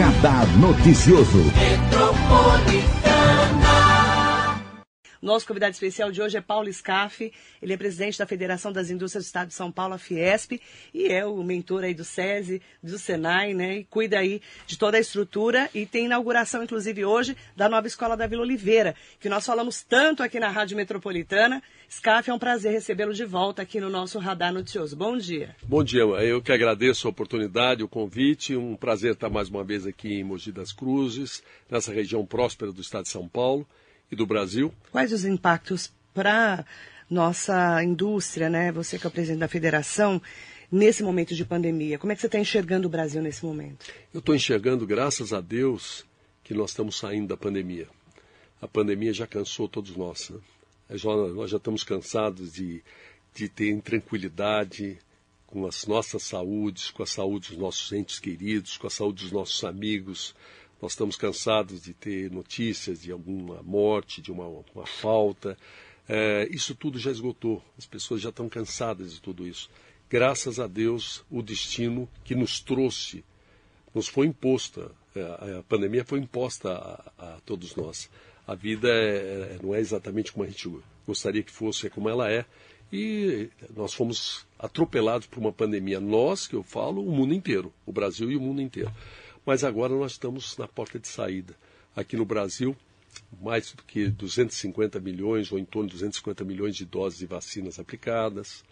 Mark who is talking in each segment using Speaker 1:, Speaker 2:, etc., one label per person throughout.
Speaker 1: Radar Noticioso.
Speaker 2: Nosso convidado especial de hoje é Paulo Scaff. Ele é presidente da Federação das Indústrias do Estado de São Paulo, a Fiesp, e é o mentor aí do SESI, do Senai, né? E cuida aí de toda a estrutura e tem inauguração, inclusive, hoje, da nova escola da Vila Oliveira, que nós falamos tanto aqui na Rádio Metropolitana. Scaff, é um prazer recebê-lo de volta aqui no nosso Radar Noticioso. Bom dia.
Speaker 3: Bom dia, eu que agradeço a oportunidade, o convite. Um prazer estar mais uma vez aqui em Mogi das Cruzes, nessa região próspera do estado de São Paulo e do Brasil.
Speaker 2: Quais os impactos para nossa indústria, né? Você que é o presidente da federação, nesse momento de pandemia. Como é que você está enxergando o Brasil nesse momento?
Speaker 3: Eu estou enxergando, graças a Deus, que nós estamos saindo da pandemia. A pandemia já cansou todos nós. Né? Nós já estamos cansados de, de ter intranquilidade com as nossas saúdes, com a saúde dos nossos entes queridos, com a saúde dos nossos amigos, nós estamos cansados de ter notícias de alguma morte, de uma, uma falta. É, isso tudo já esgotou. As pessoas já estão cansadas de tudo isso. Graças a Deus, o destino que nos trouxe, nos foi imposta. É, a pandemia foi imposta a, a todos nós. A vida é, é, não é exatamente como a gente gostaria que fosse, é como ela é. E nós fomos atropelados por uma pandemia. Nós, que eu falo, o mundo inteiro, o Brasil e o mundo inteiro. Mas agora nós estamos na porta de saída. Aqui no Brasil, mais do que 250 milhões, ou em torno de 250 milhões de doses de vacinas aplicadas.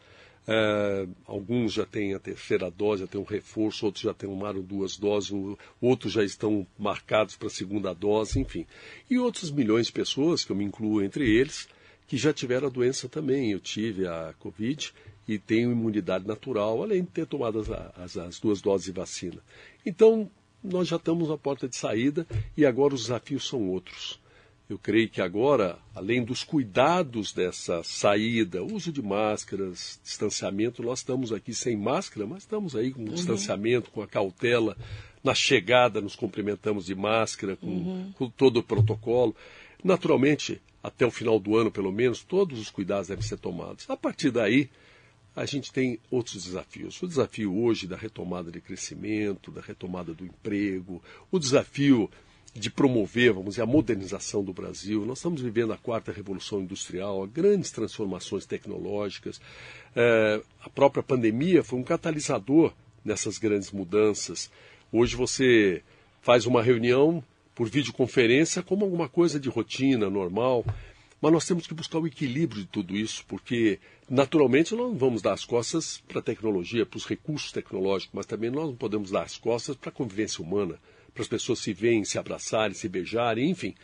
Speaker 3: É, alguns já têm a terceira dose, já têm um reforço, outros já tomaram duas doses, outros já estão marcados para a segunda dose, enfim. E outros milhões de pessoas, que eu me incluo entre eles, que já tiveram a doença também. Eu tive a Covid e tenho imunidade natural, além de ter tomado as, as, as duas doses de vacina. Então, nós já estamos na porta de saída e agora os desafios são outros. Eu creio que agora, além dos cuidados dessa saída, uso de máscaras, distanciamento, nós estamos aqui sem máscara, mas estamos aí com uhum. distanciamento, com a cautela. Na chegada, nos cumprimentamos de máscara, com, uhum. com todo o protocolo. Naturalmente, até o final do ano, pelo menos, todos os cuidados devem ser tomados. A partir daí, a gente tem outros desafios. O desafio hoje da retomada de crescimento, da retomada do emprego, o desafio de promover, vamos dizer, a modernização do Brasil. Nós estamos vivendo a quarta revolução industrial, grandes transformações tecnológicas. É, a própria pandemia foi um catalisador nessas grandes mudanças. Hoje você faz uma reunião por videoconferência como alguma coisa de rotina, normal. Mas nós temos que buscar o equilíbrio de tudo isso, porque naturalmente nós não vamos dar as costas para a tecnologia, para os recursos tecnológicos, mas também nós não podemos dar as costas para a convivência humana, para as pessoas se verem, se abraçarem, se beijarem, enfim.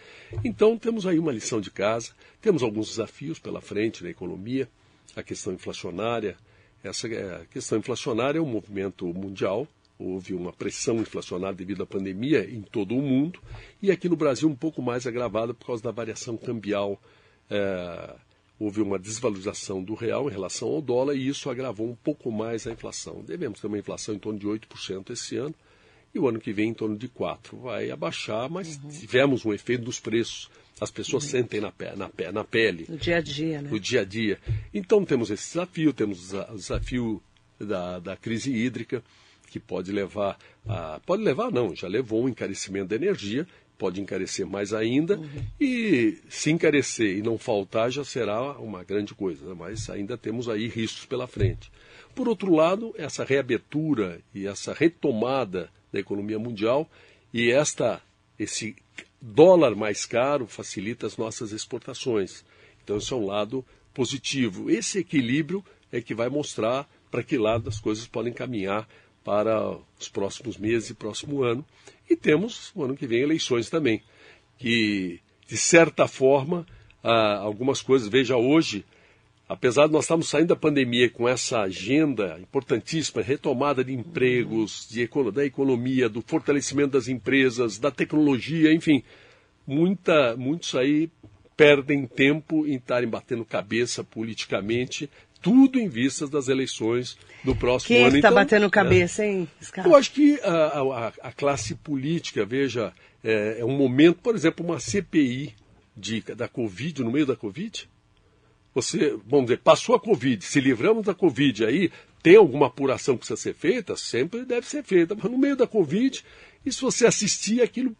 Speaker 3: Então temos aí uma lição de casa, temos alguns desafios pela frente na economia, a questão inflacionária. Essa é, questão inflacionária é um movimento mundial, houve uma pressão inflacionária devido à pandemia em todo o mundo e aqui no Brasil um pouco mais agravada por causa da variação cambial é, houve uma desvalorização do real em relação ao dólar e isso agravou um pouco mais a inflação. Devemos ter uma inflação em torno de 8% esse ano e o ano que vem em torno de 4%. Vai abaixar, mas uhum. tivemos um efeito dos preços. As pessoas uhum. sentem na, na, na pele.
Speaker 2: No dia a dia, né?
Speaker 3: No dia a dia. Então temos esse desafio, temos o desafio da, da crise hídrica, que pode levar a. Pode levar, não, já levou um encarecimento da energia pode encarecer mais ainda, uhum. e se encarecer e não faltar já será uma grande coisa, né? mas ainda temos aí riscos pela frente. Por outro lado, essa reabertura e essa retomada da economia mundial e esta esse dólar mais caro facilita as nossas exportações. Então, isso é um lado positivo. Esse equilíbrio é que vai mostrar para que lado as coisas podem caminhar para os próximos meses e próximo ano. E temos, no ano que vem, eleições também, que, de certa forma, ah, algumas coisas, veja hoje, apesar de nós estarmos saindo da pandemia com essa agenda importantíssima, retomada de empregos, de, da economia, do fortalecimento das empresas, da tecnologia, enfim, muita, muitos aí perdem tempo em estarem batendo cabeça politicamente tudo em vistas das eleições do próximo
Speaker 2: Quem
Speaker 3: ano.
Speaker 2: Quem está então, batendo cabeça, né? hein?
Speaker 3: Scarpa? Eu acho que a, a, a, classe política, veja, é, é, um momento, por exemplo, uma CPI de, da Covid, no meio da Covid. Você, vamos dizer, passou a Covid, se livramos da Covid aí, tem alguma apuração que precisa ser feita? Sempre deve ser feita. Mas no meio da Covid, E se você assistir, aquilo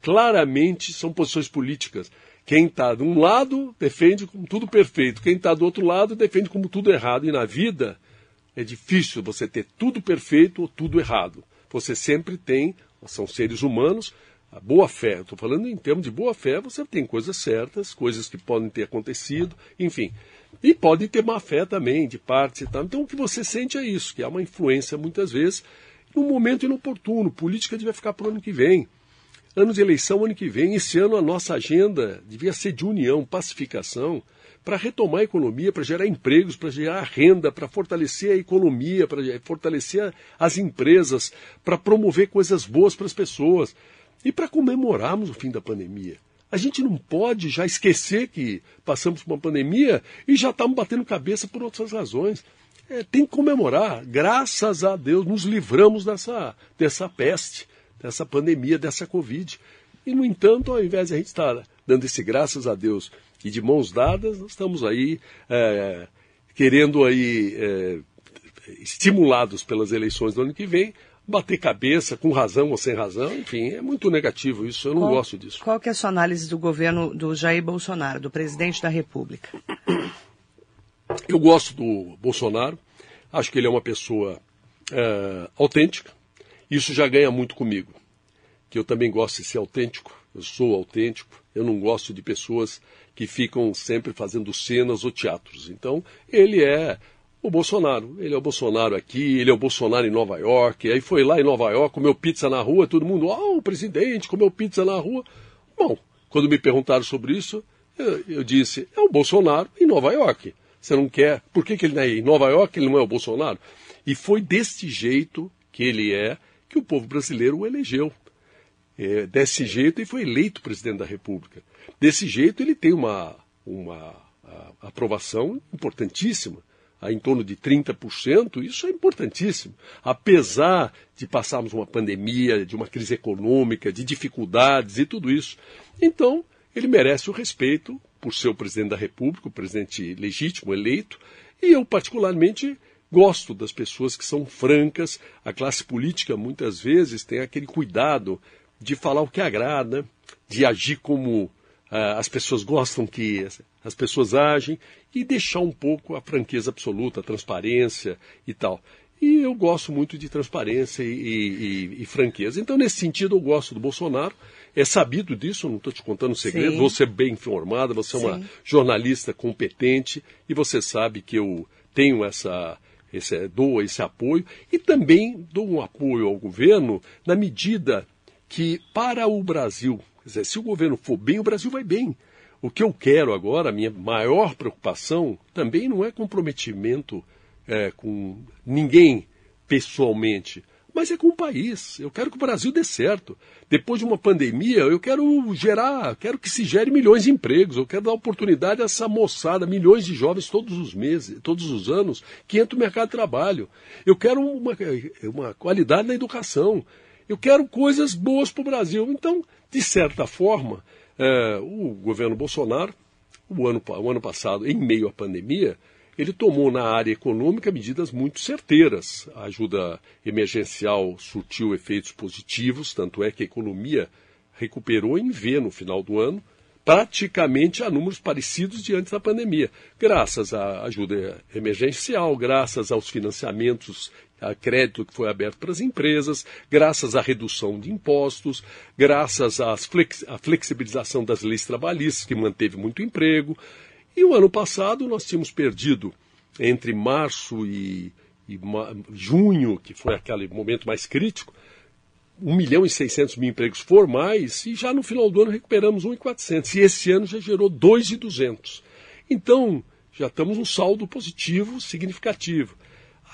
Speaker 3: claramente são posições políticas. Quem está de um lado defende como tudo perfeito, quem está do outro lado defende como tudo errado. E na vida é difícil você ter tudo perfeito ou tudo errado. Você sempre tem, são seres humanos, a boa fé. Estou falando em termos de boa fé, você tem coisas certas, coisas que podem ter acontecido, enfim. E pode ter má fé também, de parte e tal. Então o que você sente é isso, que há uma influência muitas vezes num momento inoportuno. Política devia ficar para o ano que vem. Ano de eleição, ano que vem. Esse ano a nossa agenda devia ser de união, pacificação, para retomar a economia, para gerar empregos, para gerar renda, para fortalecer a economia, para fortalecer as empresas, para promover coisas boas para as pessoas e para comemorarmos o fim da pandemia. A gente não pode já esquecer que passamos por uma pandemia e já estamos batendo cabeça por outras razões. É, tem que comemorar. Graças a Deus nos livramos dessa, dessa peste, dessa pandemia, dessa Covid. E, no entanto, ao invés de a gente estar dando esse graças a Deus e de mãos dadas, nós estamos aí é, querendo aí, é, estimulados pelas eleições do ano que vem, bater cabeça, com razão ou sem razão, enfim, é muito negativo isso, eu não
Speaker 2: qual,
Speaker 3: gosto disso.
Speaker 2: Qual que é a sua análise do governo do Jair Bolsonaro, do presidente da República?
Speaker 3: Eu gosto do Bolsonaro, acho que ele é uma pessoa é, autêntica, isso já ganha muito comigo, que eu também gosto de ser autêntico, eu sou autêntico, eu não gosto de pessoas que ficam sempre fazendo cenas ou teatros. Então, ele é o Bolsonaro. Ele é o Bolsonaro aqui, ele é o Bolsonaro em Nova York. Aí foi lá em Nova York, comeu pizza na rua, todo mundo, ah, oh, o presidente comeu pizza na rua. Bom, quando me perguntaram sobre isso, eu, eu, disse, é o Bolsonaro em Nova York. Você não quer? Por que, que ele não é em Nova York ele não é o Bolsonaro? E foi deste jeito que ele é que o povo brasileiro o elegeu. É, desse jeito ele foi eleito presidente da República. Desse jeito ele tem uma, uma aprovação importantíssima em torno de 30%, isso é importantíssimo. Apesar de passarmos uma pandemia, de uma crise econômica, de dificuldades e tudo isso. Então, ele merece o respeito por ser o presidente da República, o presidente legítimo, eleito, e eu, particularmente, gosto das pessoas que são francas. A classe política, muitas vezes, tem aquele cuidado de falar o que agrada, de agir como ah, as pessoas gostam que as pessoas agem e deixar um pouco a franqueza absoluta, a transparência e tal. E eu gosto muito de transparência e, e, e, franqueza. Então, nesse sentido, eu gosto do Bolsonaro. É sabido disso, não estou te contando segredo. Sim. Você é bem informada, você é uma jornalista competente e você sabe que eu tenho essa, esse, dou esse apoio e também dou um apoio ao governo na medida que, para o Brasil, Quer dizer, se o governo for bem, o Brasil vai bem. O que eu quero agora, a minha maior preocupação, também não é comprometimento é, com ninguém pessoalmente, mas é com o país. Eu quero que o Brasil dê certo. Depois de uma pandemia, eu quero gerar, quero que se gere milhões de empregos, eu quero dar oportunidade a essa moçada, milhões de jovens todos os meses, todos os anos, que entram no mercado de trabalho. Eu quero uma, uma qualidade na educação. Eu quero coisas boas para o Brasil. Então, de certa forma, é, o governo Bolsonaro, o ano, o ano passado, em meio à pandemia, ele tomou na área econômica medidas muito certeiras. A ajuda emergencial surtiu efeitos positivos, tanto é que a economia recuperou em V no final do ano, praticamente a números parecidos de antes da pandemia, graças à ajuda emergencial, graças aos financiamentos a crédito que foi aberto para as empresas, graças à redução de impostos, graças à flexibilização das leis trabalhistas, que manteve muito emprego. E o ano passado nós tínhamos perdido entre março e, e junho, que foi aquele momento mais crítico, 1 milhão e 600 mil empregos formais e já no final do ano recuperamos 1.400 e esse ano já gerou 2.200. Então, já estamos um saldo positivo significativo.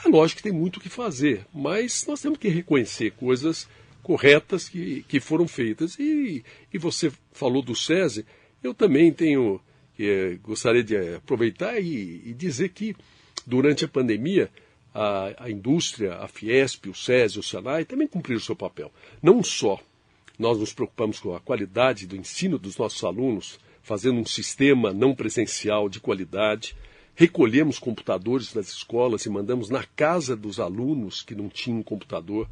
Speaker 3: É lógico que tem muito o que fazer, mas nós temos que reconhecer coisas corretas que, que foram feitas. E, e você falou do SESI, eu também tenho, é, gostaria de aproveitar e, e, dizer que durante a pandemia, a, a indústria, a Fiesp, o SESI, o SENAI também cumpriram o seu papel. Não só nós nos preocupamos com a qualidade do ensino dos nossos alunos, fazendo um sistema não presencial de qualidade, recolhemos computadores das escolas e mandamos na casa dos alunos que não tinham computador.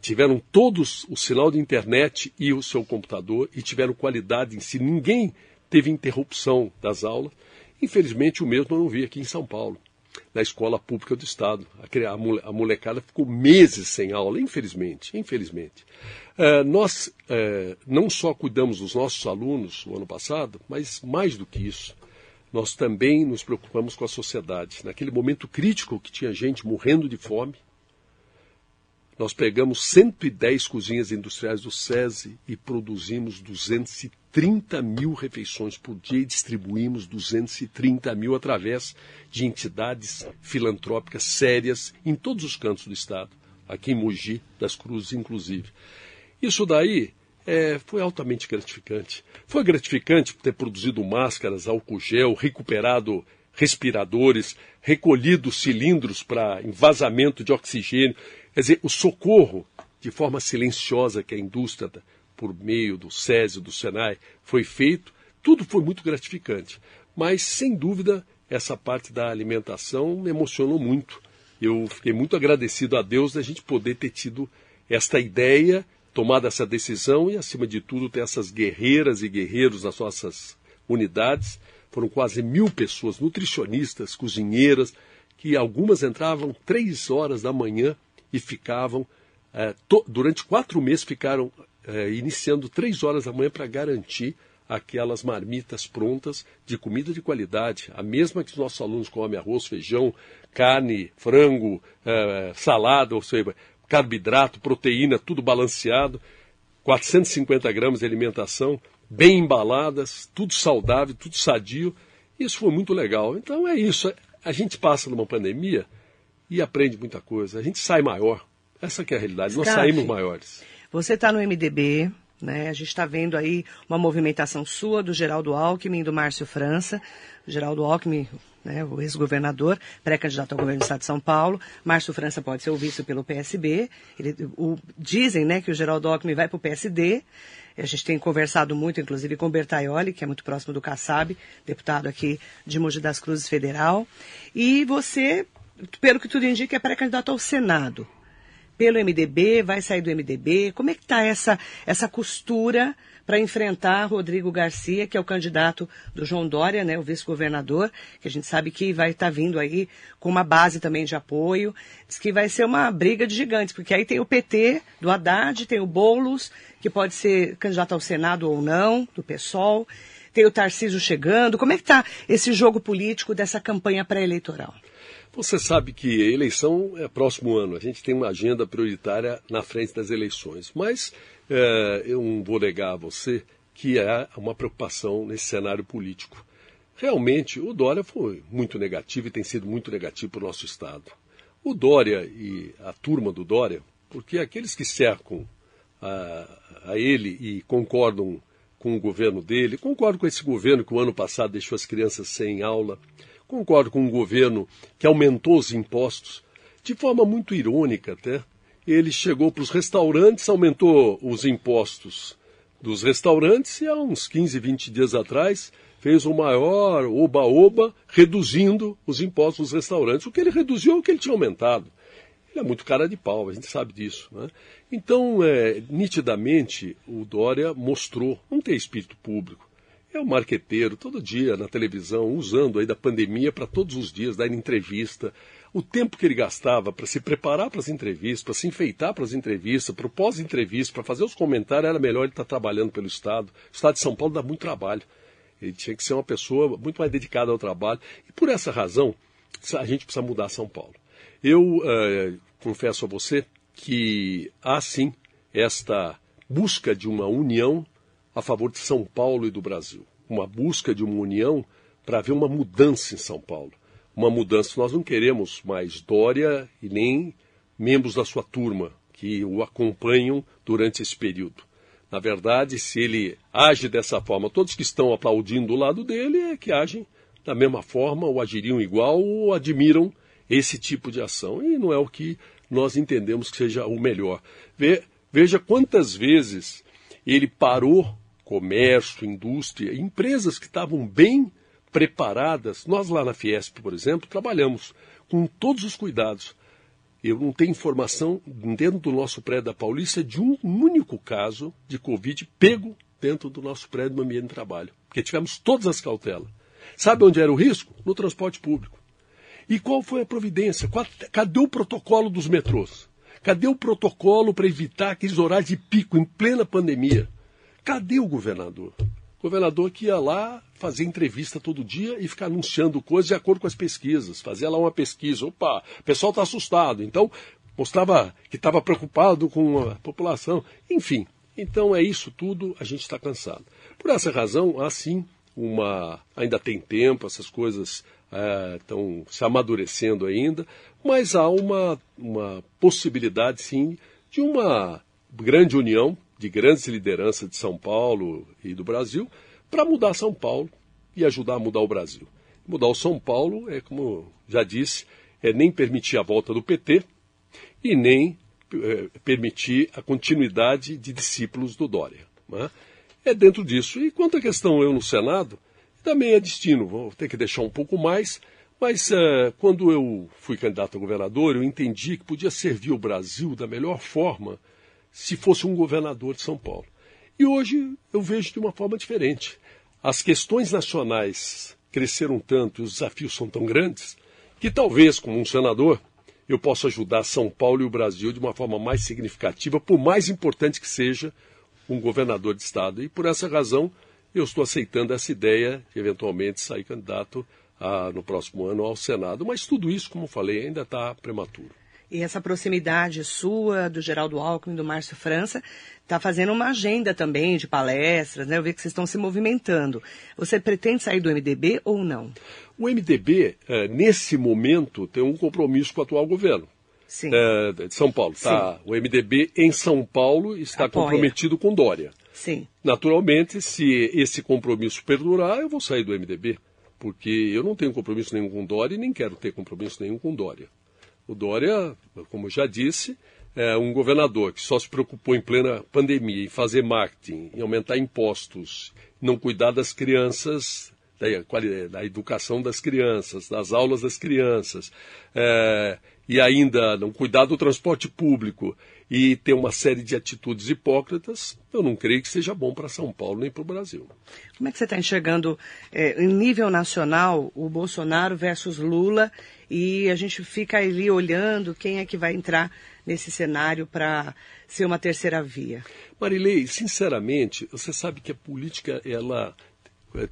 Speaker 3: tiveram todos o sinal de internet e o seu computador e tiveram qualidade em si. Ninguém teve interrupção das aulas. Infelizmente, o mesmo eu não vi aqui em São Paulo, na escola pública do Estado. A molecada ficou meses sem aula, infelizmente. Infelizmente. Uh, nós uh, não só cuidamos dos nossos alunos no ano passado, mas mais do que isso, nós também nos preocupamos com a sociedade. Naquele momento crítico que tinha gente morrendo de fome, nós pegamos 110 cozinhas industriais do SESI e produzimos 230 mil refeições por dia e distribuímos 230 mil através de entidades filantrópicas sérias em todos os cantos do Estado, aqui em Mogi das Cruzes, inclusive. Isso daí é, foi altamente gratificante. Foi gratificante ter produzido máscaras, álcool gel, recuperado respiradores, recolhido cilindros para envasamento de oxigênio. Quer dizer, o socorro de forma silenciosa que a indústria, por meio do SESI, do SENAI, foi feito, tudo foi muito gratificante. Mas, sem dúvida, essa parte da alimentação me emocionou muito. Eu fiquei muito agradecido a Deus da gente poder ter tido esta ideia, tomado essa decisão e, acima de tudo, ter essas guerreiras e guerreiros nas nossas unidades. Foram quase mil pessoas, nutricionistas, cozinheiras, que algumas entravam três horas da manhã e ficavam, to, durante quatro meses, ficaram é, iniciando três horas da manhã para garantir aquelas marmitas prontas de comida de qualidade, a mesma que os nossos alunos comem arroz, feijão, carne, frango, é, salada, ou seja, carboidrato, proteína, tudo balanceado, 450 gramas de alimentação, bem embaladas, tudo saudável, tudo sadio. Isso foi muito legal. Então é isso. A gente passa numa pandemia e aprende muita coisa. A gente sai maior. Essa é a realidade. Nós saímos maiores.
Speaker 2: Você está no MDB, né? A gente está vendo aí uma movimentação sua, do Geraldo Alckmin do Márcio França. Geraldo Alckmin, né, o ex-governador, pré-candidato ao governo do Estado de São Paulo. Márcio França pode ser o vice pelo PSB. Ele, o, dizem né, que o Geraldo Alckmin vai para o PSD. A gente tem conversado muito, inclusive, com o Bertaioli, que é muito próximo do Kassab, deputado aqui de Mogi das Cruzes Federal. E você pelo que tudo indica, é pré-candidato ao Senado. Pelo MDB, vai sair do MDB. Como é que está essa, essa costura para enfrentar Rodrigo Garcia, que é o candidato do João Dória, né, o vice-governador, que a gente sabe que vai estar tá vindo aí com uma base também de apoio. Diz que vai ser uma briga de gigantes, porque aí tem o PT do Haddad, tem o Boulos, que pode ser candidato ao Senado ou não, do PSOL. Tem o Tarcísio chegando. Como é que está esse jogo político dessa campanha pré-eleitoral?
Speaker 3: Você sabe que a eleição é próximo ano, a gente tem uma agenda prioritária na frente das eleições, mas é, eu não vou negar a você que há uma preocupação nesse cenário político. Realmente, o Dória foi muito negativo e tem sido muito negativo para o nosso Estado. O Dória e a turma do Dória, porque aqueles que cercam a, a ele e concordam com o governo dele, concordam com esse governo que o ano passado deixou as crianças sem aula, Concordo com o governo que aumentou os impostos, de forma muito irônica até. Ele chegou para os restaurantes, aumentou os impostos dos restaurantes e há uns 15, 20 dias atrás fez o maior oba-oba reduzindo os impostos dos restaurantes. O que ele reduziu é o que ele tinha aumentado. Ele é muito cara de pau, a gente sabe disso. Né? Então, é, nitidamente, o Dória mostrou não ter espírito público é um marqueteiro todo dia na televisão, usando aí da pandemia para todos os dias, dar entrevista. O tempo que ele gastava para se preparar para as entrevistas, para se enfeitar para as entrevistas, para o pós-entrevista, para fazer os comentários, era melhor ele estar tá trabalhando pelo Estado. O Estado de São Paulo dá muito trabalho. Ele tinha que ser uma pessoa muito mais dedicada ao trabalho. E por essa razão, a gente precisa mudar São Paulo. Eu uh, confesso a você que há sim esta busca de uma união a favor de São Paulo e do Brasil. Uma busca de uma união para haver uma mudança em São Paulo. Uma mudança. Nós não queremos mais Dória e nem membros da sua turma que o acompanham durante esse período. Na verdade, se ele age dessa forma, todos que estão aplaudindo do lado dele é que agem da mesma forma, ou agiriam igual, ou admiram esse tipo de ação. E não é o que nós entendemos que seja o melhor. Veja quantas vezes ele parou comércio, indústria, empresas que estavam bem preparadas. Nós lá na Fiesp, por exemplo, trabalhamos com todos os cuidados. eu não tenho informação dentro do nosso prédio da Paulista de um único caso de Covid pego dentro do nosso prédio no ambiente de trabalho. Porque tivemos todas as cautelas. Sabe onde era o risco? No transporte público. E qual foi a providência? Cadê o protocolo dos metrôs? Cadê o protocolo para evitar aqueles horários de pico em plena pandemia? Cadê o governador? O governador que ia lá fazer entrevista todo dia e ficar anunciando coisas de acordo com as pesquisas. Fazia lá uma pesquisa. Opa, o pessoal está assustado. Então, mostrava que estava preocupado com a população. Enfim, então é isso tudo, a gente está cansado. Por essa razão, há sim uma. Ainda tem tempo, essas coisas estão é, se amadurecendo ainda, mas há uma, uma possibilidade sim de uma grande união de grandes lideranças de São Paulo e do Brasil para mudar São Paulo e ajudar a mudar o Brasil. Mudar o São Paulo é, como já disse, é nem permitir a volta do PT e nem é, permitir a continuidade de discípulos do Dória. Né? É dentro disso. E quanto à questão eu no Senado, também é destino, vou ter que deixar um pouco mais, mas é, quando eu fui candidato a governador, eu entendi que podia servir o Brasil da melhor forma se fosse um governador de São Paulo. E hoje eu vejo de uma forma diferente. As questões nacionais cresceram tanto e os desafios são tão grandes que talvez, como um senador, eu possa ajudar São Paulo e o Brasil de uma forma mais significativa, por mais importante que seja um governador de Estado. E por essa razão eu estou aceitando essa ideia de eventualmente sair candidato a, no próximo ano ao Senado. Mas tudo isso, como falei, ainda está prematuro.
Speaker 2: E essa proximidade sua, do Geraldo Alckmin, do Márcio França, está fazendo uma agenda também de palestras, né? Eu vi que vocês estão se movimentando. Você pretende sair do MDB ou não?
Speaker 3: O MDB, é, nesse momento, tem um compromisso com o atual governo. É, de São Paulo. Tá, o MDB em São Paulo está Apoia. comprometido com Dória.
Speaker 2: Sim.
Speaker 3: Naturalmente, se esse compromisso perdurar, eu vou sair do MDB. Porque eu não tenho compromisso nenhum com Dória e nem quero ter compromisso nenhum com Dória. O Dória, como já disse, é um governador que só se preocupou em plena pandemia em fazer marketing, em aumentar impostos, não cuidar das crianças, da, da educação das crianças, das aulas das crianças, é, e ainda não cuidar do transporte público e ter uma série de atitudes hipócritas, eu não creio que seja bom para São Paulo nem para o Brasil.
Speaker 2: Como é que você está enxergando, é, em nível nacional, o Bolsonaro versus Lula e a gente fica ali olhando quem é que vai entrar nesse cenário para ser uma terceira via.
Speaker 3: Marilei, sinceramente, você sabe que a política, ela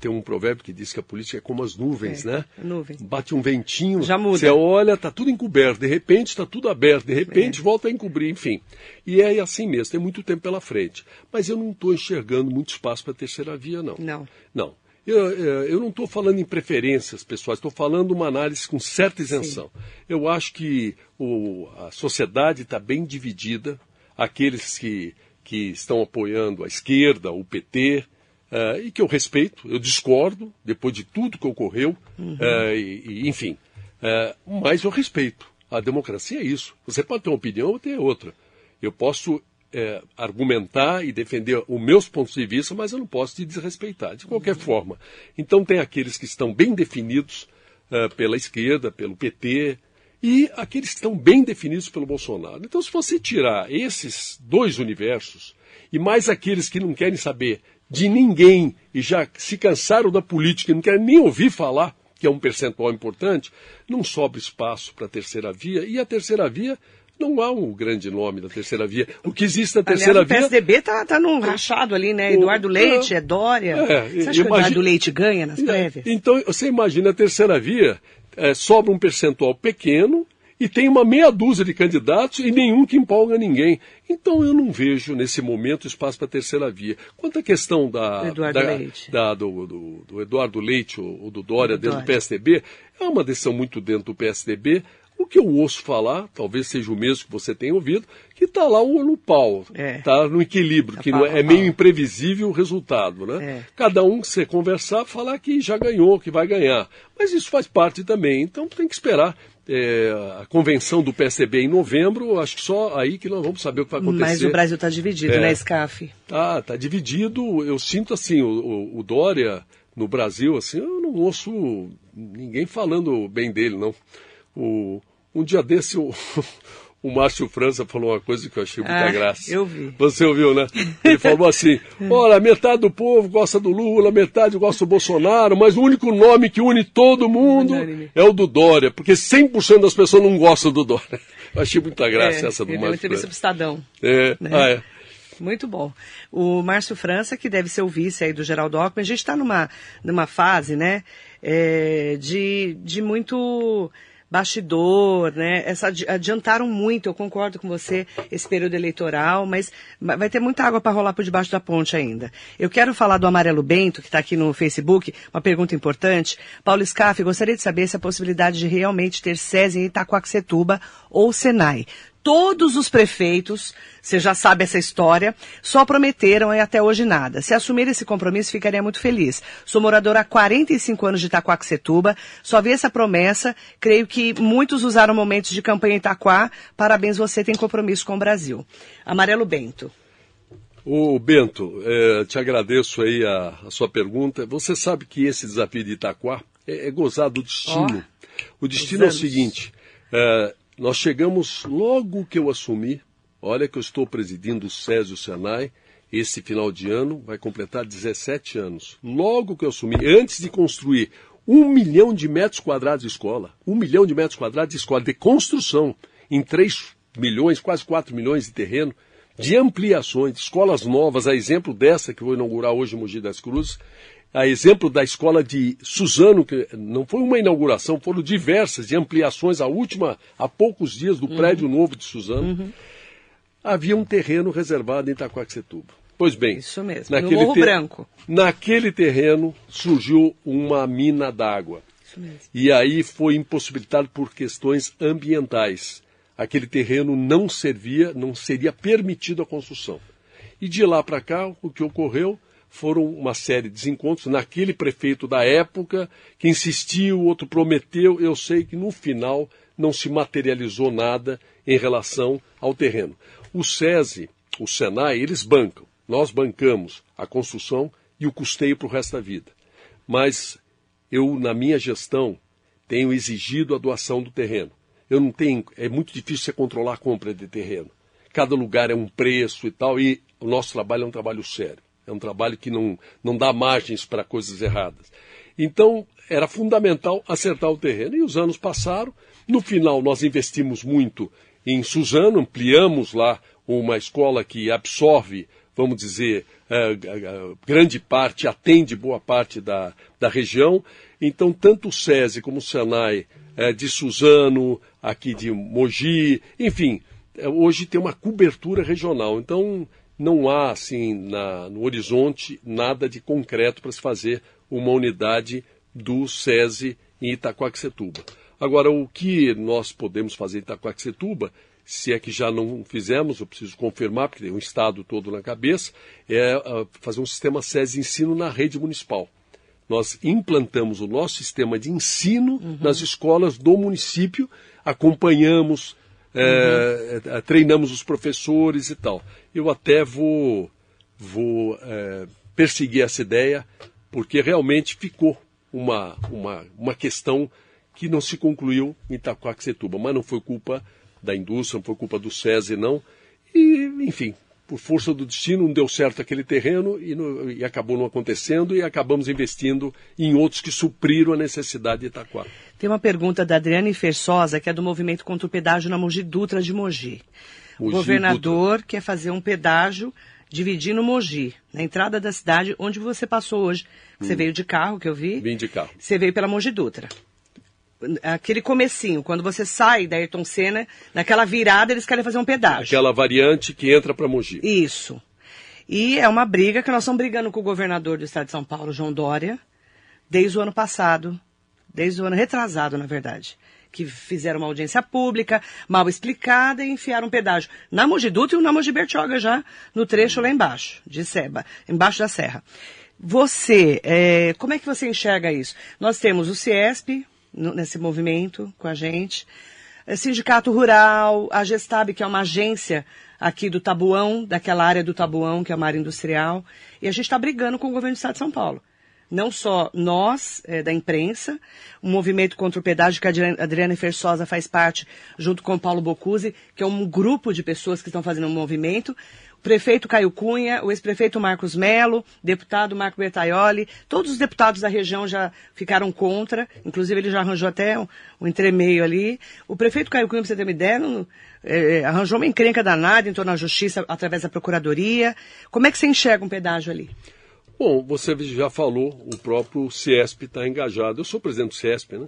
Speaker 3: tem um provérbio que diz que a política é como as nuvens,
Speaker 2: é,
Speaker 3: né?
Speaker 2: Nuvem.
Speaker 3: Bate um ventinho,
Speaker 2: Já muda.
Speaker 3: você olha, está tudo encoberto, de repente está tudo aberto, de repente é. volta a encobrir, enfim. E é assim mesmo, tem muito tempo pela frente. Mas eu não estou enxergando muito espaço para a terceira via, não.
Speaker 2: Não.
Speaker 3: Não. Eu, eu não estou falando em preferências pessoais, estou falando uma análise com certa isenção. Sim. Eu acho que o, a sociedade está bem dividida, aqueles que, que estão apoiando a esquerda, o PT, uh, eh, e que eu respeito, eu discordo, depois de tudo que ocorreu, uhum. uh, e, e, enfim, uh, mas eu respeito. A democracia é isso. Você pode ter uma opinião ou ter outra. Eu posso é, argumentar e defender os meus pontos de vista, mas eu não posso te desrespeitar, de qualquer uhum. forma. Então, tem aqueles que estão bem definidos uh, pela esquerda, pelo PT, e aqueles que estão bem definidos pelo Bolsonaro. Então, se você tirar esses dois universos, e mais aqueles que não querem saber de ninguém e já se cansaram da política e não querem nem ouvir falar, que é um percentual importante, não sobra espaço para a terceira via, e a terceira via não há um grande nome da terceira via. O que existe na terceira
Speaker 2: Aliás,
Speaker 3: via.
Speaker 2: O PSDB está tá num rachado ali, né? Eduardo Leite, é, Dória. É, você acha que o Eduardo Leite ganha nas é, prévias?
Speaker 3: Então, você imagina a terceira via, é, sobra um percentual pequeno e tem uma meia dúzia de candidatos e nenhum que empolga ninguém. Então eu não vejo nesse momento espaço para a terceira via. Quanto à questão da,
Speaker 2: Eduardo
Speaker 3: da. Da, do, do, do, Eduardo Leite ou, ou do Dória do dentro Dória. do PSDB, é uma decisão muito dentro do PSDB. O que eu ouço falar, talvez seja o mesmo que você tenha ouvido, que está lá o no pau, está é. Tá no equilíbrio, tá que pau, é, é meio imprevisível o resultado. Né? É. Cada um que você conversar, falar que já ganhou, que vai ganhar. Mas isso faz parte também, então tem que esperar. É, a convenção do PSDB em novembro, acho que só aí que nós vamos saber o que vai acontecer.
Speaker 2: Mas o Brasil está dividido, é, né, SCAF?
Speaker 3: Tá, está dividido. Eu sinto assim, o, o, o Dória no Brasil, assim, eu não ouço ninguém falando bem dele, não. O, Um dia desse, o, o Márcio França falou uma coisa que eu achei muita
Speaker 2: Ah,
Speaker 3: graça.
Speaker 2: eu vi.
Speaker 3: Você ouviu, né? Ele falou assim: olha, metade do povo gosta do Lula, metade gosta do Bolsonaro, mas o único nome que une todo mundo é o do Dória, porque 100% das pessoas não gostam do Dória. Eu achei muita graça
Speaker 2: É,
Speaker 3: essa do
Speaker 2: ele deu uma
Speaker 3: Márcio
Speaker 2: entrevista
Speaker 3: França.
Speaker 2: Estadão.
Speaker 3: É,
Speaker 2: né?
Speaker 3: ah, é.
Speaker 2: Muito bom. O Márcio França, que deve ser o vice aí do Geraldo Alckmin, a gente está numa, numa fase, né, é, de, de muito bastidor, né? Essa, adi- adiantaram muito, eu concordo com você, esse período eleitoral, mas ma- vai ter muita água para rolar por debaixo da ponte ainda. Eu quero falar do Amarelo Bento, que está aqui no Facebook, uma pergunta importante. Paulo Scaff, gostaria de saber se a possibilidade de realmente ter SESI em Itacoaxetuba ou Senai. Todos os prefeitos, você já sabe essa história, só prometeram e até hoje nada. Se assumir esse compromisso, ficaria muito feliz. Sou moradora há 45 anos de Itacoaxetuba, só vi essa promessa, creio que muitos usaram momentos de campanha em Itaquá. Parabéns, você tem compromisso com o Brasil. Amarelo Bento.
Speaker 3: Ô Bento, eh, te agradeço aí a, a sua pergunta. Você sabe que esse desafio de Itaquá é, é gozar do destino. o destino é o seguinte: eh, nós chegamos logo que eu assumi. Olha que eu estou presidindo o SESI e o Senai. Esse final de ano vai completar 17 anos. Logo que eu assumi, antes de construir um milhão de metros quadrados de escola, um milhão de metros quadrados de escola de construção, em 3 milhões, quase 4 milhões de terreno, de ampliações, de escolas novas, a exemplo dessa que vou inaugurar hoje em Mogi das Cruzes, a exemplo da escola de Suzano, que não foi uma inauguração, foram diversas de ampliações, a última há poucos dias do prédio novo de Suzano. Havia um terreno reservado em Itacoaxetuba. Pois bem,
Speaker 2: Isso mesmo, no Morro Branco.
Speaker 3: naquele terreno surgiu uma mina d'água.
Speaker 2: Isso mesmo.
Speaker 3: E aí foi impossibilitado por questões ambientais. Aquele terreno não servia, não seria permitido a construção. E de lá para cá, o que ocorreu foram uma série de desencontros. Naquele prefeito da época, que insistiu, o outro prometeu. Eu sei que no final não se materializou nada em relação ao terreno. O SESI, o SENAI, eles bancam. Nós bancamos a construção e o custeio para o resto da vida. Mas eu, na minha gestão, tenho exigido a doação do terreno. Eu não tenho, é muito difícil você controlar a compra de terreno. Cada lugar é um preço e tal, e o nosso trabalho é um trabalho sério. É um trabalho que não, não dá margens para coisas erradas. Então, era fundamental acertar o terreno. E os anos passaram. No final, nós investimos muito em Suzano, ampliamos lá uma escola que absorve, vamos dizer, eh, eh, grande parte, atende boa parte da, da região. Então, tanto o SESI como o SENAI eh, de Suzano, aqui de Mogi, enfim, eh, hoje tem uma cobertura regional. Então, não há, assim, na, no horizonte, nada de concreto para se fazer uma unidade do SESI em Itacoaxetuba. Agora, o que nós podemos fazer em Itacoaxetuba, se é que já não fizemos, eu preciso confirmar, porque tem um estado todo na cabeça, é ah, fazer um sistema SESI ensino na rede municipal. Nós implantamos o nosso sistema de ensino nas escolas do município, acompanhamos, eh, eh, treinamos os professores e tal. Eu até vou, vou eh, perseguir essa ideia, porque realmente ficou uma, uma, uma questão que não se concluiu em Itacoaxetuba, mas não foi culpa da indústria, não foi culpa do SESI, não. E, enfim, por força do destino, não deu certo aquele terreno e, e acabou não acontecendo e acabamos investindo em outros que supriram a necessidade de Itaquá.
Speaker 2: Tem uma pergunta da Adriane Fersosa, que é do movimento contra o pedágio na Mogi Dutra de Mogi. o
Speaker 3: Mogi
Speaker 2: governador quer fazer um pedágio dividindo Mogi, na entrada da cidade, onde você passou hoje. Você veio de carro, que eu vi.
Speaker 3: Hum. Vim de carro.
Speaker 2: Você veio pela Mogi Dutra. Aquele comecinho, quando você sai da Ayrton Senna, naquela virada eles querem fazer um pedágio.
Speaker 3: Aquela variante que entra para Mogi.
Speaker 2: Isso. E é uma briga que nós estamos brigando com o governador do estado de São Paulo, João Dória, desde o ano passado, desde o ano retrasado, na verdade. Que fizeram uma audiência pública, mal explicada, e enfiaram um pedágio na Mogi Dutra e na Mogi Bertioga já, no trecho lá embaixo, de Seba, embaixo da serra. Você, é, como é que você enxerga isso? Nós temos o Ciesp nesse movimento com a gente, é, Sindicato Rural, a Gestab, que é uma agência aqui do Tabuão, daquela área do Tabuão, que é uma área industrial, e a gente está brigando com o governo do Estado de São Paulo. não só nós, é, da imprensa, o movimento contra o pedágio, que a Adriana Fersosa faz parte, junto com o Paulo Bocuse, que é um grupo de pessoas que estão fazendo um movimento, prefeito Caio Cunha, o ex-prefeito Marcos Melo, deputado Marco Bertaioli, todos os deputados da região já ficaram contra, inclusive ele já arranjou até um, um entremeio ali. O prefeito Caio Cunha, para você ter uma ideia, não, é, arranjou uma encrenca danada em torno da justiça através da procuradoria. Como é que você enxerga um pedágio ali?
Speaker 3: Bom, você já falou, o próprio CIESP está engajado. Eu sou presidente do CIESP, né?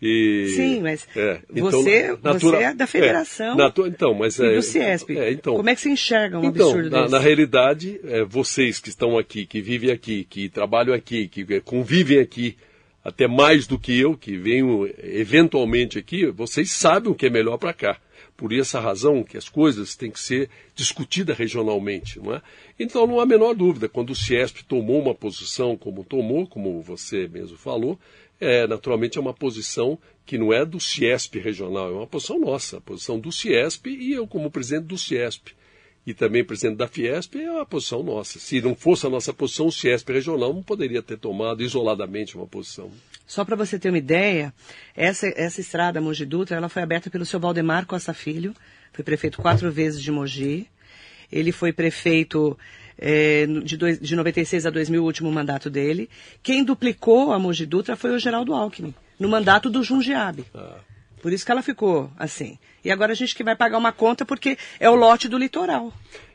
Speaker 2: E, Sim, mas é, então, você, natura, você é da federação é,
Speaker 3: então, mas,
Speaker 2: e é, do CIESP.
Speaker 3: É, então,
Speaker 2: Como é que você enxerga um
Speaker 3: então,
Speaker 2: absurdo
Speaker 3: na,
Speaker 2: desse?
Speaker 3: Na realidade, é, vocês que estão aqui, que vivem aqui, que trabalham aqui, que convivem aqui, até mais do que eu, que venho eventualmente aqui, vocês sabem o que é melhor para cá. Por essa razão que as coisas têm que ser discutidas regionalmente, não é? Então não há a menor dúvida, quando o CIESP tomou uma posição como tomou, como você mesmo falou, é, naturalmente é uma posição que não é do CIESP regional, é uma posição nossa, a posição do CIESP e eu como presidente do CIESP e também presidente da Fiesp é uma posição nossa. Se não fosse a nossa posição, o CIESP regional não poderia ter tomado isoladamente uma posição.
Speaker 2: Só para você ter uma ideia, essa, essa estrada Mogi Dutra, ela foi aberta pelo seu Valdemar Costa Filho, foi prefeito quatro vezes de Mogi. Ele foi prefeito é, de, dois, de 96 a 2000, o último mandato dele. Quem duplicou a Mogi Dutra foi o Geraldo Alckmin, no mandato do Jundiabe. Ah. Por isso que ela ficou assim. E agora a gente que vai pagar uma conta porque é o lote do litoral.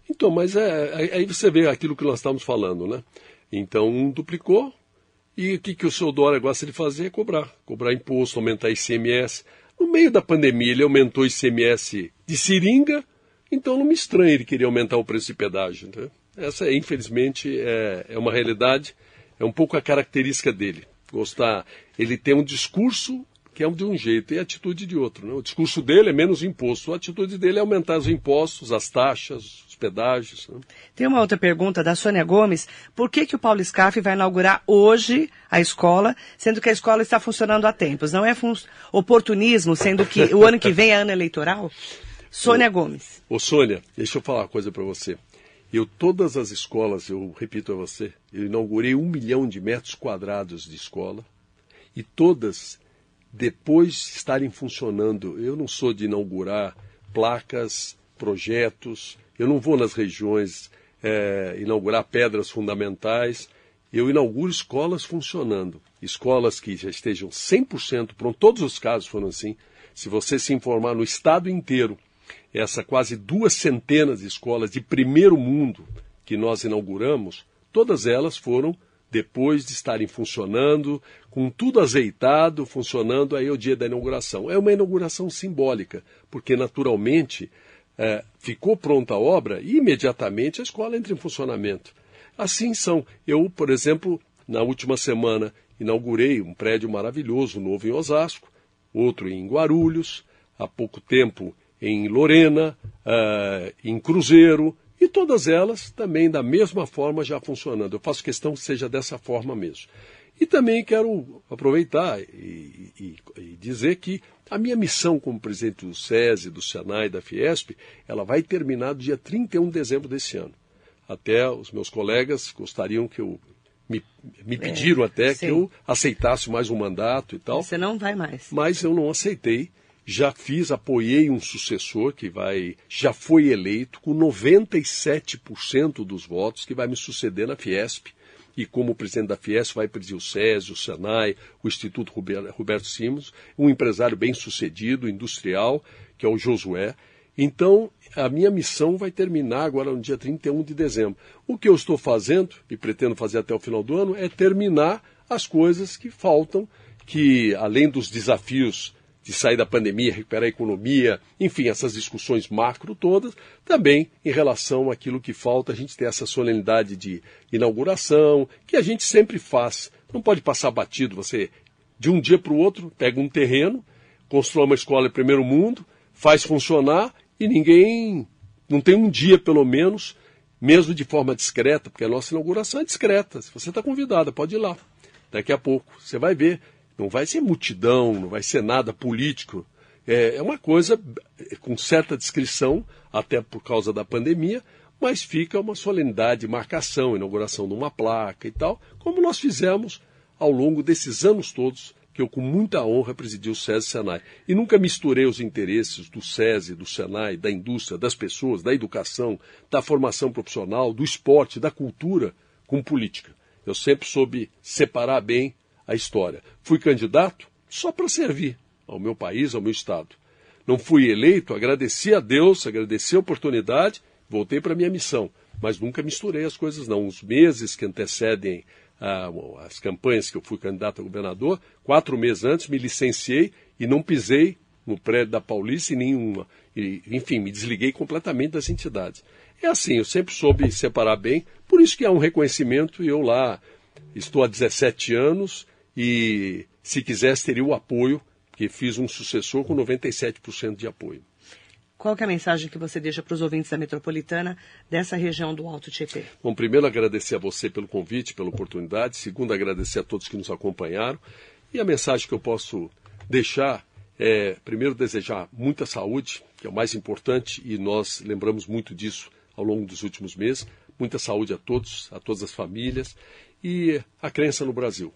Speaker 3: Então, mas é, aí você vê aquilo que nós estamos falando, né? Então, um duplicou, e o que, que o seu Dória gosta de fazer é cobrar. Cobrar imposto, aumentar ICMS. No meio da pandemia, ele aumentou ICMS de seringa, então não me estranha ele querer aumentar o preço de pedágio. Né? Essa, infelizmente, é, é uma realidade, é um pouco a característica dele. Gostar, ele tem um discurso que é de um jeito e a atitude de outro. Né? O discurso dele é menos imposto, a atitude dele é aumentar os impostos, as taxas, os pedágios. Né?
Speaker 2: Tem uma outra pergunta da Sônia Gomes. Por que, que o Paulo Scaff vai inaugurar hoje a escola, sendo que a escola está funcionando há tempos? Não é oportunismo, sendo que o ano que vem é ano eleitoral? Sônia Gomes.
Speaker 3: Ô Sônia, deixa eu falar uma coisa para você. Eu, todas as escolas, eu repito a você, eu inaugurei um milhão de metros quadrados de escola e todas, depois de estarem funcionando, eu não sou de inaugurar placas, projetos, eu não vou nas regiões é, inaugurar pedras fundamentais, eu inauguro escolas funcionando. Escolas que já estejam 100% pronto, todos os casos foram assim. Se você se informar no estado inteiro, essa quase duas centenas de escolas de primeiro mundo que nós inauguramos, todas elas foram depois de estarem funcionando, com tudo azeitado, funcionando aí o dia da inauguração. É uma inauguração simbólica, porque naturalmente é, ficou pronta a obra e imediatamente a escola entra em funcionamento. Assim são. Eu, por exemplo, na última semana inaugurei um prédio maravilhoso novo em Osasco, outro em Guarulhos, há pouco tempo em Lorena, uh, em Cruzeiro, e todas elas também da mesma forma já funcionando. Eu faço questão que seja dessa forma mesmo. E também quero aproveitar e, e, e, dizer que a minha missão como presidente do SESI, do Senai, da Fiesp, ela vai terminar no dia 31 de dezembro desse ano. Até os meus colegas gostariam que eu me, me é, pediram é, até sim. que eu aceitasse mais um mandato e tal.
Speaker 2: Você não vai mais.
Speaker 3: Mas eu não aceitei já fiz, apoiei um sucessor que vai, já foi eleito com 97% dos votos que vai me suceder na Fiesp. E como presidente da Fiesp vai presidir o SESI, o SENAI, o Instituto Roberto Simons, um empresário bem sucedido, industrial, que é o Josué. Então, a minha missão vai terminar agora no dia 31 de dezembro. O que eu estou fazendo, e pretendo fazer até o final do ano, é terminar as coisas que faltam, que além dos desafios de sair da pandemia, recuperar a economia, enfim, essas discussões macro todas, também em relação àquilo que falta, a gente ter essa solenidade de inauguração, que a gente sempre faz. Não pode passar batido, você de um dia para o outro pega um terreno, constrói uma escola de primeiro mundo, faz funcionar e ninguém, não tem um dia pelo menos, mesmo de forma discreta, porque a nossa inauguração é discreta. Se você está convidada, pode ir lá. Daqui a pouco você vai ver não vai ser multidão, não vai ser nada político. É, é uma coisa com certa descrição, até por causa da pandemia, mas fica uma solenidade de marcação, inauguração de uma placa e tal, como nós fizemos ao longo desses anos todos que eu com muita honra presidi o SESI Senai. E nunca misturei os interesses do SESI, do Senai, da indústria, das pessoas, da educação, da formação profissional, do esporte, da cultura com política. Eu sempre soube separar bem a história. Fui candidato só para servir ao meu país, ao meu Estado. Não fui eleito, agradeci a Deus, agradeci a oportunidade, voltei para a minha missão. Mas nunca misturei as coisas, não. Os meses que antecedem as campanhas que eu fui candidato a governador, quatro meses antes me licenciei e não pisei no prédio da Paulista e nenhuma. E, enfim, me desliguei completamente das entidades. É assim, eu sempre soube separar bem, por isso que há um reconhecimento e eu lá estou há 17 anos e se quisesse teria o apoio, porque fiz um sucessor com 97% de apoio.
Speaker 2: Qual é a mensagem que você deixa para os ouvintes da metropolitana dessa região do Alto Tietê?
Speaker 3: Bom, primeiro agradecer a você pelo convite, pela oportunidade. Segundo, agradecer a todos que nos acompanharam. E a mensagem que eu posso deixar é, primeiro, desejar muita saúde, que é o mais importante, e nós lembramos muito disso ao longo dos últimos meses. Muita saúde a todos, a todas as famílias e a crença no Brasil.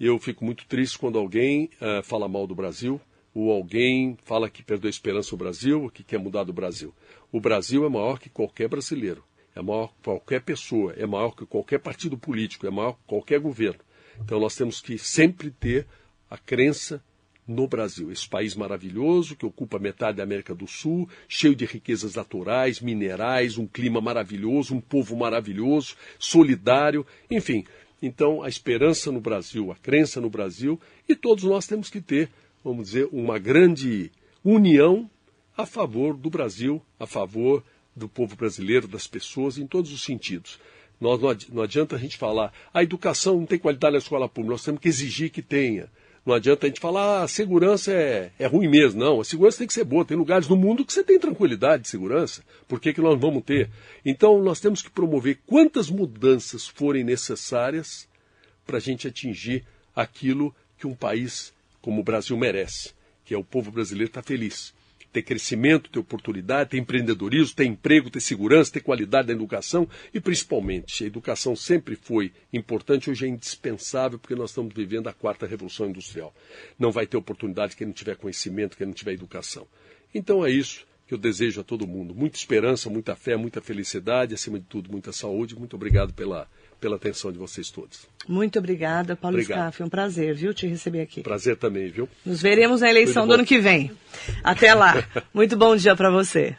Speaker 3: Eu fico muito triste quando alguém uh, fala mal do Brasil, ou alguém fala que perdeu a esperança no Brasil, que quer mudar do Brasil. O Brasil é maior que qualquer brasileiro, é maior que qualquer pessoa, é maior que qualquer partido político, é maior que qualquer governo. Então nós temos que sempre ter a crença no Brasil, esse país maravilhoso que ocupa metade da América do Sul, cheio de riquezas naturais, minerais, um clima maravilhoso, um povo maravilhoso, solidário, enfim. Então, a esperança no Brasil, a crença no Brasil, e todos nós temos que ter vamos dizer, uma grande união a favor do Brasil, a favor do povo brasileiro, das pessoas, em todos os sentidos. Nós, não adianta a gente falar, a educação não tem qualidade na escola pública, nós temos que exigir que tenha. Não adianta a gente falar, ah, a segurança é, é ruim mesmo. Não, a segurança tem que ser boa. Tem lugares no mundo que você tem tranquilidade de segurança. Por que, que nós vamos ter? Então, nós temos que promover quantas mudanças forem necessárias para a gente atingir aquilo que um país como o Brasil merece, que é o povo brasileiro estar tá feliz. Ter crescimento, ter oportunidade, ter empreendedorismo, ter emprego, ter segurança, ter qualidade da educação e, principalmente, a educação sempre foi importante, hoje é indispensável porque nós estamos vivendo a quarta revolução industrial. Não vai ter oportunidade quem não tiver conhecimento, quem não tiver educação. Então é isso que eu desejo a todo mundo. Muita esperança, muita fé, muita felicidade, acima de tudo, muita saúde. Muito obrigado pela pela atenção de vocês todos.
Speaker 2: Muito obrigada, Paulo Obrigado. Scaff. É um prazer, viu, te receber aqui.
Speaker 3: Prazer também, viu?
Speaker 2: Nos veremos na eleição do ano que vem. Até lá. Muito bom dia para você.